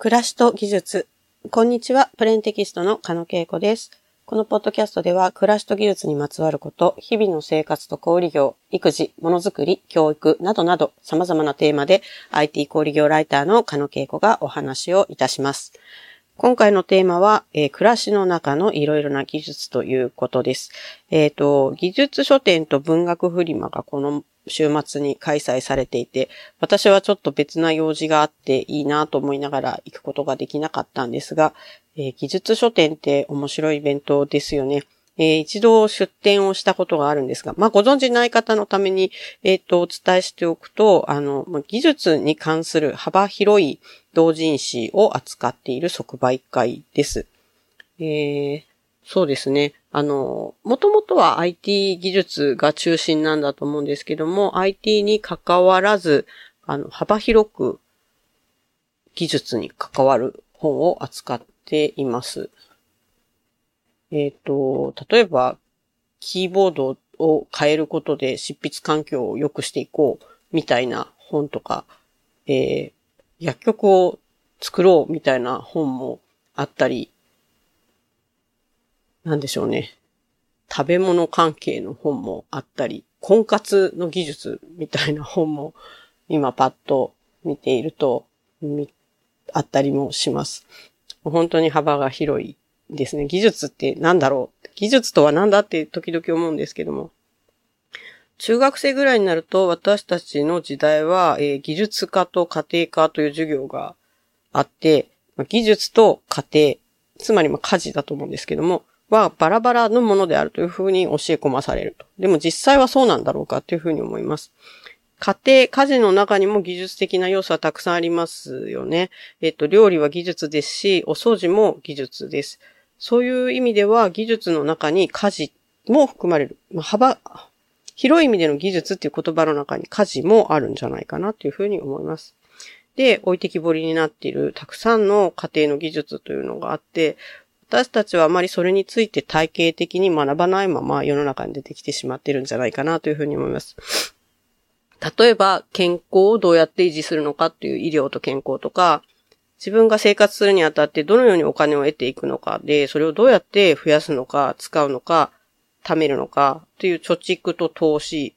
暮らしと技術。こんにちは、プレーンテキストの加野恵子です。このポッドキャストでは、暮らしと技術にまつわること、日々の生活と小売業、育児、ものづくり、教育などなど、様々なテーマで、IT 小売業ライターの加野恵子がお話をいたします。今回のテーマは、えー、暮らしの中のいろいろな技術ということです。えっ、ー、と、技術書店と文学フリマがこの週末に開催されていて、私はちょっと別な用事があっていいなと思いながら行くことができなかったんですが、えー、技術書店って面白いイベントですよね。えー、一度出展をしたことがあるんですが、まあ、ご存知ない方のために、えっ、ー、と、お伝えしておくと、あの、技術に関する幅広い同人誌を扱っている即売会です。えー、そうですね。あの、もともとは IT 技術が中心なんだと思うんですけども、IT に関わらず、あの、幅広く技術に関わる本を扱っています。えっ、ー、と、例えば、キーボードを変えることで執筆環境を良くしていこう、みたいな本とか、えー、薬局を作ろう、みたいな本もあったり、なんでしょうね。食べ物関係の本もあったり、婚活の技術みたいな本も今パッと見ていると、あったりもします。本当に幅が広いですね。技術って何だろう？技術とは何だって時々思うんですけども。中学生ぐらいになると私たちの時代は、えー、技術科と家庭科という授業があって、技術と家庭、つまりま家事だと思うんですけども、はバラバラのものであるというふうに教え込まされると。でも実際はそうなんだろうかというふうに思います。家庭、家事の中にも技術的な要素はたくさんありますよね。えっと、料理は技術ですし、お掃除も技術です。そういう意味では技術の中に家事も含まれる。まあ、幅、広い意味での技術っていう言葉の中に家事もあるんじゃないかなというふうに思います。で、置いてきぼりになっているたくさんの家庭の技術というのがあって、私たちはあまりそれについて体系的に学ばないまま世の中に出てきてしまっているんじゃないかなというふうに思います。例えば、健康をどうやって維持するのかっていう医療と健康とか、自分が生活するにあたってどのようにお金を得ていくのかで、それをどうやって増やすのか、使うのか、貯めるのか、という貯蓄と投資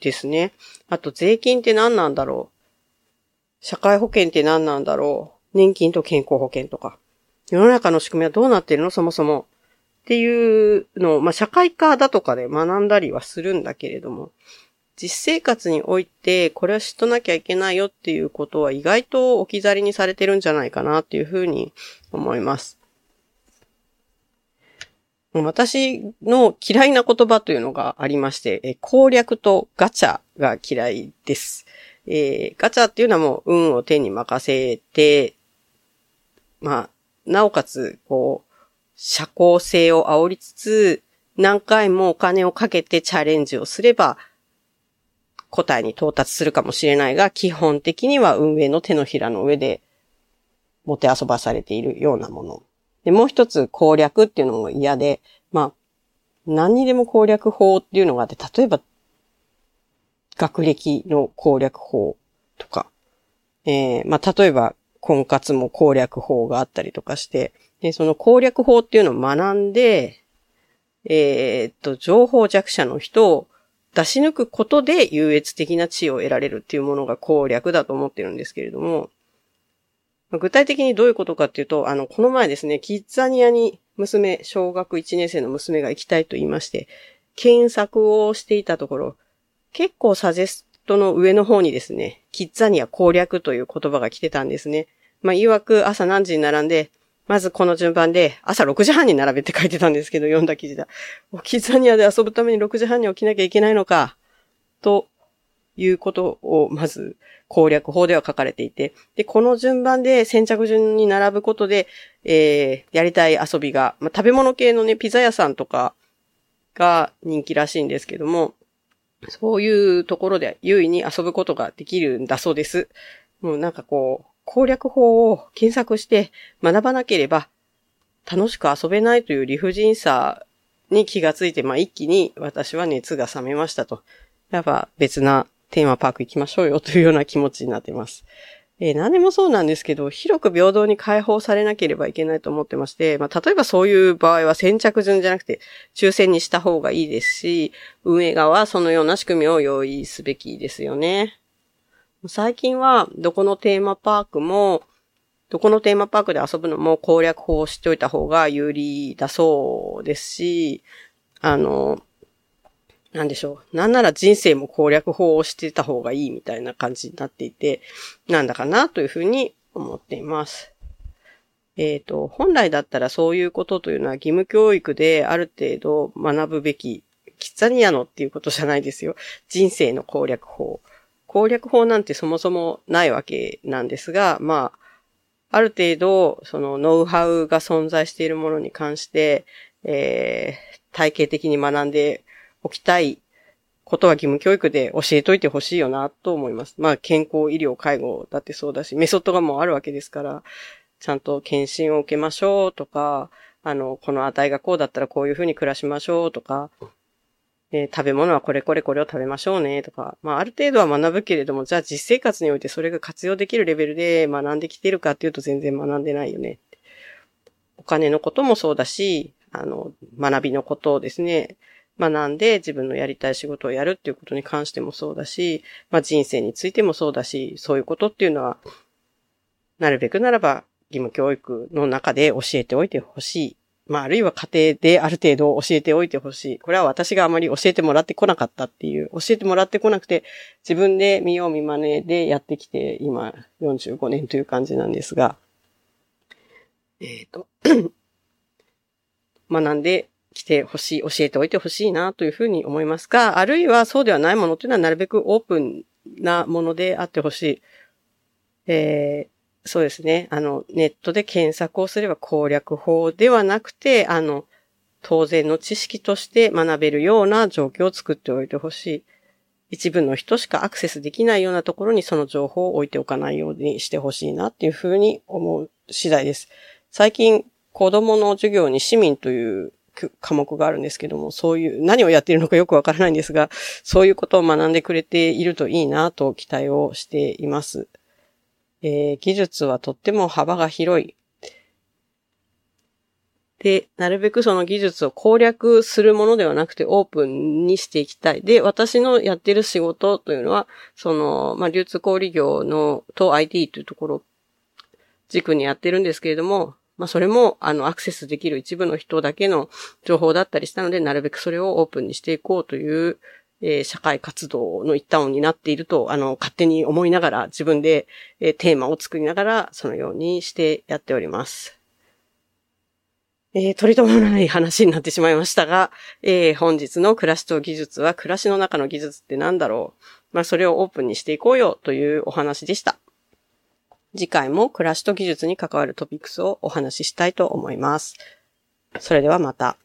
ですね。あと、税金って何なんだろう？社会保険って何なんだろう？年金と健康保険とか。世の中の仕組みはどうなってるの？そもそも。っていうのを、まあ、社会科だとかで学んだりはするんだけれども、実生活において、これは知っとなきゃいけないよっていうことは意外と置き去りにされてるんじゃないかなっていうふうに思います。私の嫌いな言葉というのがありまして、攻略とガチャが嫌いです。えー、ガチャっていうのはもう運を手に任せて、まあ、なおかつ、こう、社交性を煽りつつ、何回もお金をかけてチャレンジをすれば、答えに到達するかもしれないが、基本的には運営の手のひらの上で、もてあそばされているようなもの。で、もう一つ攻略っていうのも嫌で、まあ、何にでも攻略法っていうのがあって、例えば、学歴の攻略法とか、えー、まあ、例えば、婚活も攻略法があったりとかして、で、その攻略法っていうのを学んで、えー、っと、情報弱者の人を出し抜くことで優越的な地位を得られるっていうものが攻略だと思ってるんですけれども、具体的にどういうことかっていうと、あの、この前ですね、キッザニアに娘、小学1年生の娘が行きたいと言いまして、検索をしていたところ、結構サジェストの上の方にですね、キッザニア攻略という言葉が来てたんですね。まあ、曰く朝何時に並んで、まずこの順番で、朝6時半に並べって書いてたんですけど、読んだ記事だ。キザニアで遊ぶために6時半に起きなきゃいけないのか、ということを、まず攻略法では書かれていて、で、この順番で先着順に並ぶことで、えー、やりたい遊びが、まあ、食べ物系のね、ピザ屋さんとかが人気らしいんですけども、そういうところで優位に遊ぶことができるんだそうです。もうなんかこう、攻略法を検索して学ばなければ楽しく遊べないという理不尽さに気がついて、まあ一気に私は熱が冷めましたと。やっぱ別なテーマパーク行きましょうよというような気持ちになっています。えー、何でもそうなんですけど、広く平等に解放されなければいけないと思ってまして、まあ、例えばそういう場合は先着順じゃなくて、抽選にした方がいいですし、運営側はそのような仕組みを用意すべきですよね。最近は、どこのテーマパークも、どこのテーマパークで遊ぶのも攻略法を知っておいた方が有利だそうですし、あの、なんでしょう。なんなら人生も攻略法をしてた方がいいみたいな感じになっていて、なんだかなというふうに思っています。えっ、ー、と、本来だったらそういうことというのは義務教育である程度学ぶべき、キッザニアのっていうことじゃないですよ。人生の攻略法。攻略法なんてそもそもないわけなんですが、まあ、ある程度、そのノウハウが存在しているものに関して、えー、体系的に学んでおきたいことは義務教育で教えといてほしいよなと思います。まあ健康、医療、介護だってそうだし、メソッドがもうあるわけですから、ちゃんと検診を受けましょうとか、あの、この値がこうだったらこういうふうに暮らしましょうとか、えー、食べ物はこれこれこれを食べましょうねとか、まあある程度は学ぶけれども、じゃあ実生活においてそれが活用できるレベルで学んできてるかっていうと全然学んでないよね。お金のこともそうだし、あの、学びのことをですね、学んで自分のやりたい仕事をやるっていうことに関してもそうだし、まあ人生についてもそうだし、そういうことっていうのは、なるべくならば義務教育の中で教えておいてほしい。まああるいは家庭である程度教えておいてほしい。これは私があまり教えてもらってこなかったっていう、教えてもらってこなくて、自分で見よう見真似でやってきて、今45年という感じなんですが、えっ、ー、と学んで来てほしい、教えておいてほしいなというふうに思いますが、あるいはそうではないものというのはなるべくオープンなものであってほしい。えー、そうですね。あの、ネットで検索をすれば攻略法ではなくて、あの、当然の知識として学べるような状況を作っておいてほしい。一部の人しかアクセスできないようなところにその情報を置いておかないようにしてほしいなっていうふうに思う次第です。最近、子供の授業に市民という科目があるんですけども、そういう、何をやっているのかよくわからないんですが、そういうことを学んでくれているといいなと期待をしています。えー、技術はとっても幅が広い。で、なるべくその技術を攻略するものではなくてオープンにしていきたい。で、私のやってる仕事というのは、その、まあ、流通小売業の、と IT というところ、軸にやってるんですけれども、まあそれも、あの、アクセスできる一部の人だけの情報だったりしたので、なるべくそれをオープンにしていこうという、えー、社会活動の一端を担っていると、あの、勝手に思いながら、自分で、えー、テーマを作りながら、そのようにしてやっております。えー、取り留めのない話になってしまいましたが、えー、本日の暮らしと技術は、暮らしの中の技術って何だろうまあ、それをオープンにしていこうよというお話でした。次回も暮らしと技術に関わるトピックスをお話ししたいと思います。それではまた。